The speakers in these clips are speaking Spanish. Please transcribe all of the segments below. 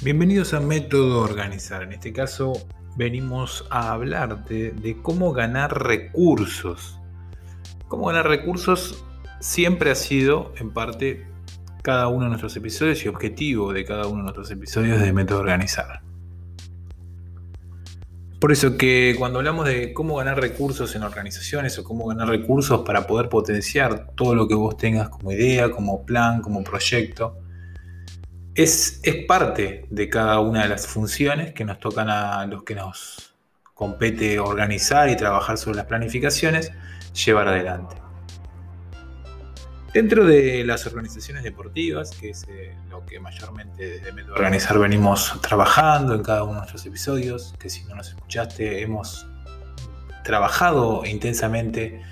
Bienvenidos a Método Organizar. En este caso venimos a hablarte de cómo ganar recursos. Cómo ganar recursos siempre ha sido, en parte, cada uno de nuestros episodios y objetivo de cada uno de nuestros episodios de Método Organizar. Por eso que cuando hablamos de cómo ganar recursos en organizaciones o cómo ganar recursos para poder potenciar todo lo que vos tengas como idea, como plan, como proyecto, es, parte de cada una de las funciones que nos tocan a los que nos compete organizar y trabajar sobre las planificaciones, llevar adelante. Dentro de las organizaciones deportivas, que es eh, lo que mayormente desde Método Organizar venimos trabajando en cada uno de nuestros episodios, que si no nos escuchaste hemos trabajado intensamente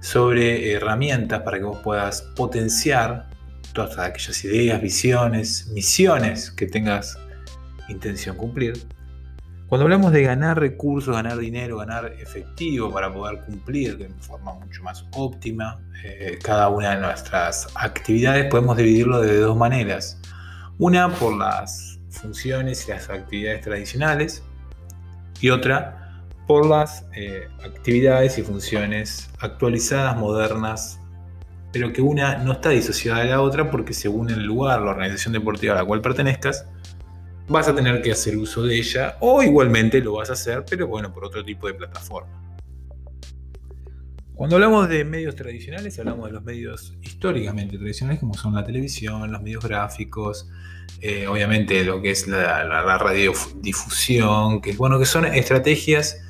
sobre herramientas para que vos puedas potenciar todas aquellas ideas, visiones, misiones que tengas intención cumplir. Cuando hablamos de ganar recursos, ganar dinero, ganar efectivo para poder cumplir de forma mucho más óptima eh, cada una de nuestras actividades, podemos dividirlo de dos maneras. Una por las funciones y las actividades tradicionales y otra por las eh, actividades y funciones actualizadas, modernas, pero que una no está disociada de la otra porque según el lugar, la organización deportiva a la cual pertenezcas, vas a tener que hacer uso de ella o igualmente lo vas a hacer, pero bueno, por otro tipo de plataforma. Cuando hablamos de medios tradicionales, hablamos de los medios históricamente tradicionales, como son la televisión, los medios gráficos, eh, obviamente lo que es la, radiodifusión, que, bueno, que son estrategias,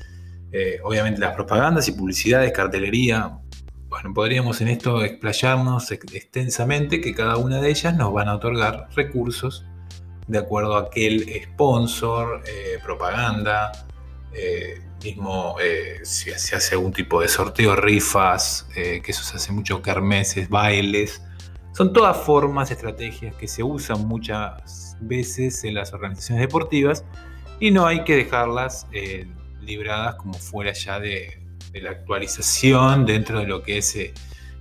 eh, obviamente las propagandas y publicidades, cartelería, bueno, podríamos en esto explayarnos extensamente que cada una de ellas nos van a otorgar recursos de acuerdo a aquel sponsor, eh, propaganda, eh, mismo eh, si se hace algún tipo de sorteo, rifas, que eso se hace mucho, kermeses, bailes. Son todas formas, estrategias que se usan muchas veces en las organizaciones deportivas y no hay que dejarlas libradas como fuera ya de, la actualización dentro de lo que es eh,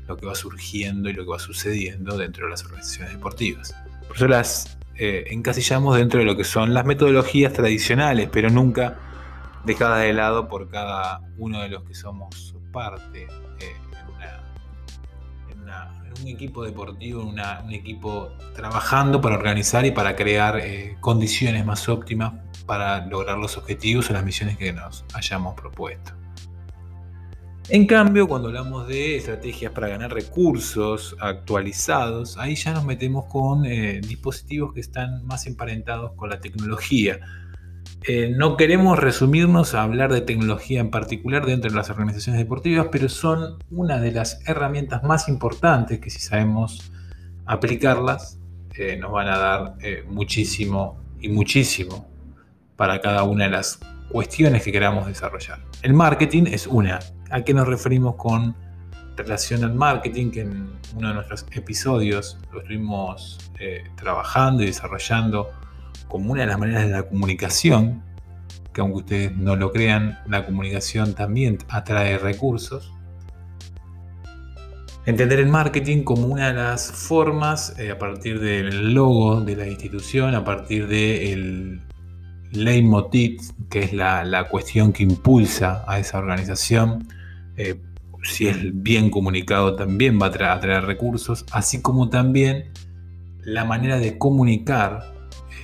lo que va surgiendo y lo que va sucediendo dentro de las organizaciones deportivas. Por las eh, encasillamos dentro de lo que son las metodologías tradicionales, pero nunca dejadas de lado por cada uno de los que somos parte eh, en, un equipo deportivo, en un equipo trabajando para organizar y para crear condiciones más óptimas para lograr los objetivos o las misiones que nos hayamos propuesto. En cambio, cuando hablamos de estrategias para ganar recursos actualizados, ahí ya nos metemos con eh, dispositivos que están más emparentados con la tecnología. Eh, no queremos resumirnos a hablar de tecnología en particular dentro de las organizaciones deportivas, pero son una de las herramientas más importantes que si sabemos aplicarlas, eh, nos van a dar muchísimo y muchísimo para cada una de las cuestiones que queramos desarrollar. El marketing es una. ¿A qué nos referimos con relación al marketing? Que en uno de nuestros episodios lo estuvimos eh, trabajando y desarrollando como una de las maneras de la comunicación, que aunque ustedes no lo crean, la comunicación también atrae recursos. Entender el marketing como una de las formas, eh, a partir del logo de la institución, a partir del leitmotiv, que es la, cuestión que impulsa a esa organización, eh, si es bien comunicado también va a traer, recursos, así como también la manera de comunicar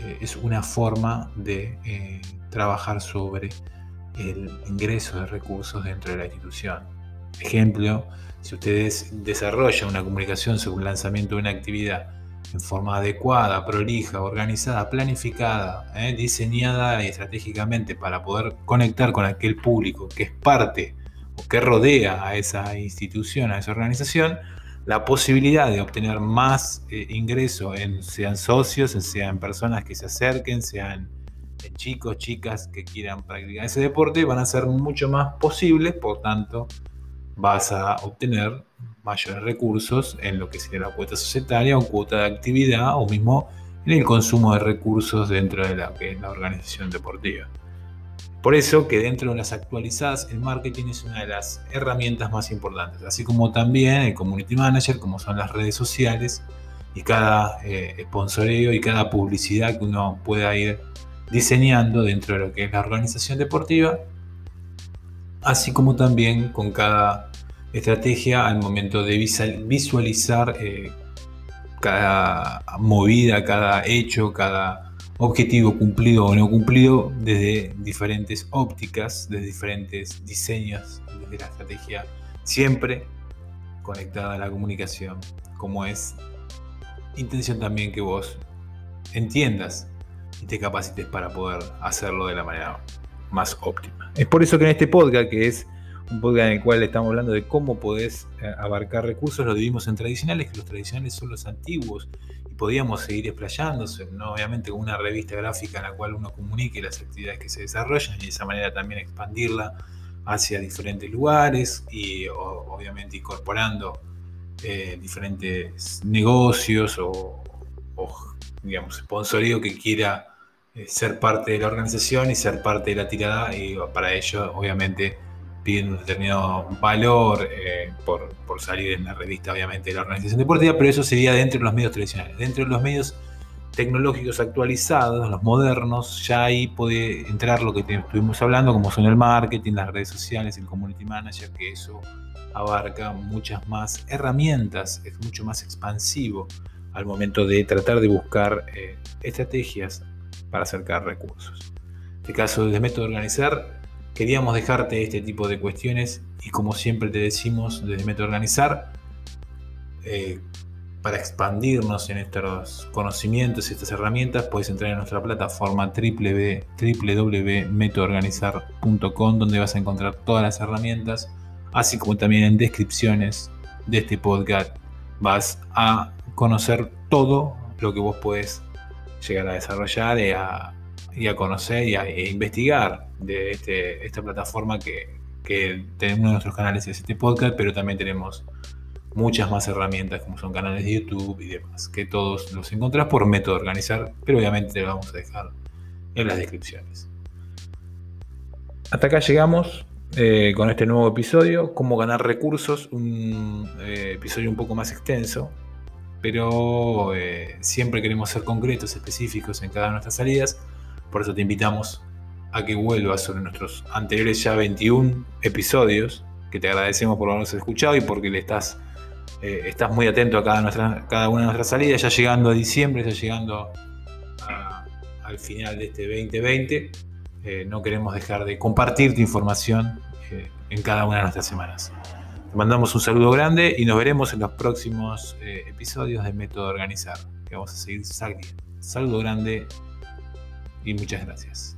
eh, es una forma de eh, trabajar sobre el ingreso de recursos dentro de la institución. Ejemplo, si ustedes desarrollan una comunicación sobre un lanzamiento de una actividad en forma adecuada, prolija, organizada, planificada, ¿eh? diseñada estratégicamente para poder conectar con aquel público que es parte o que rodea a esa institución, a esa organización, la posibilidad de obtener más eh, ingreso, en, sean socios, sean personas que se acerquen, sean chicos, chicas que quieran practicar ese deporte, van a ser mucho más posibles, por tanto, vas a obtener mayores recursos en lo que sería la cuota societaria o cuota de actividad o mismo en el consumo de recursos dentro de la, que es la organización deportiva. Por eso que dentro de las actualizadas el marketing es una de las herramientas más importantes, así como también el community manager, como son las redes sociales, y cada eh, y cada publicidad que uno pueda ir diseñando dentro de lo que es la organización deportiva, así como también con cada estrategia al momento de visualizar eh, cada movida, cada hecho, cada objetivo cumplido o no cumplido desde diferentes ópticas, desde diferentes diseños, desde la estrategia siempre conectada a la comunicación, como es intención también que vos entiendas y te capacites para poder hacerlo de la manera más óptima. Es por eso que en este podcast, que es un podcast en el cual estamos hablando de cómo podés eh, abarcar recursos, lo dividimos en tradicionales, que los tradicionales son los antiguos y podíamos seguir explayándose, ¿no? obviamente con una revista gráfica en la cual uno comunique las actividades que se desarrollan y de esa manera también expandirla hacia diferentes lugares y obviamente incorporando eh, diferentes negocios o, digamos, sponsorio que quiera eh, ser parte de la organización y ser parte de la tirada y para ello obviamente piden un determinado valor eh, por, salir en la revista obviamente de la organización deportiva, pero eso sería dentro de los medios tradicionales. Dentro de los medios tecnológicos actualizados, los modernos, ya ahí puede entrar lo que estuvimos hablando, como son el marketing, las redes sociales, el community manager, que eso abarca muchas más herramientas, es mucho más expansivo al momento de tratar de buscar eh, estrategias para acercar recursos. En este caso, desde Método Organizar, queríamos dejarte este tipo de cuestiones y como siempre te decimos desde Método Organizar, eh, para expandirnos en estos conocimientos estas herramientas, puedes entrar en nuestra plataforma www.metoorganizar.com donde vas a encontrar todas las herramientas así como también en descripciones de este podcast vas a conocer todo lo que vos puedes llegar a desarrollar y a, conocer y a e investigar de este, esta plataforma que, que uno de nuestros canales es este podcast, pero también tenemos muchas más herramientas como son canales de YouTube y demás, que todos los encontrás por método organizar, pero obviamente te lo vamos a dejar en las descripciones. Hasta acá llegamos. Eh, con este nuevo episodio, cómo ganar recursos, un eh, episodio un poco más extenso, pero eh, siempre queremos ser concretos, específicos en cada una de nuestras salidas, por eso te invitamos a que vuelvas sobre nuestros anteriores ya 21 episodios, que te agradecemos por habernos escuchado y porque le estás, estás muy atento a cada, nuestra, cada una de nuestras salidas, ya llegando a diciembre, ya llegando al final de este 2020 eh, no queremos dejar de compartir tu información eh, en cada una de nuestras semanas. Te mandamos un saludo grande y nos veremos en los próximos eh, episodios de Método Organizar, que vamos a seguir saliendo. Saludo grande y muchas gracias.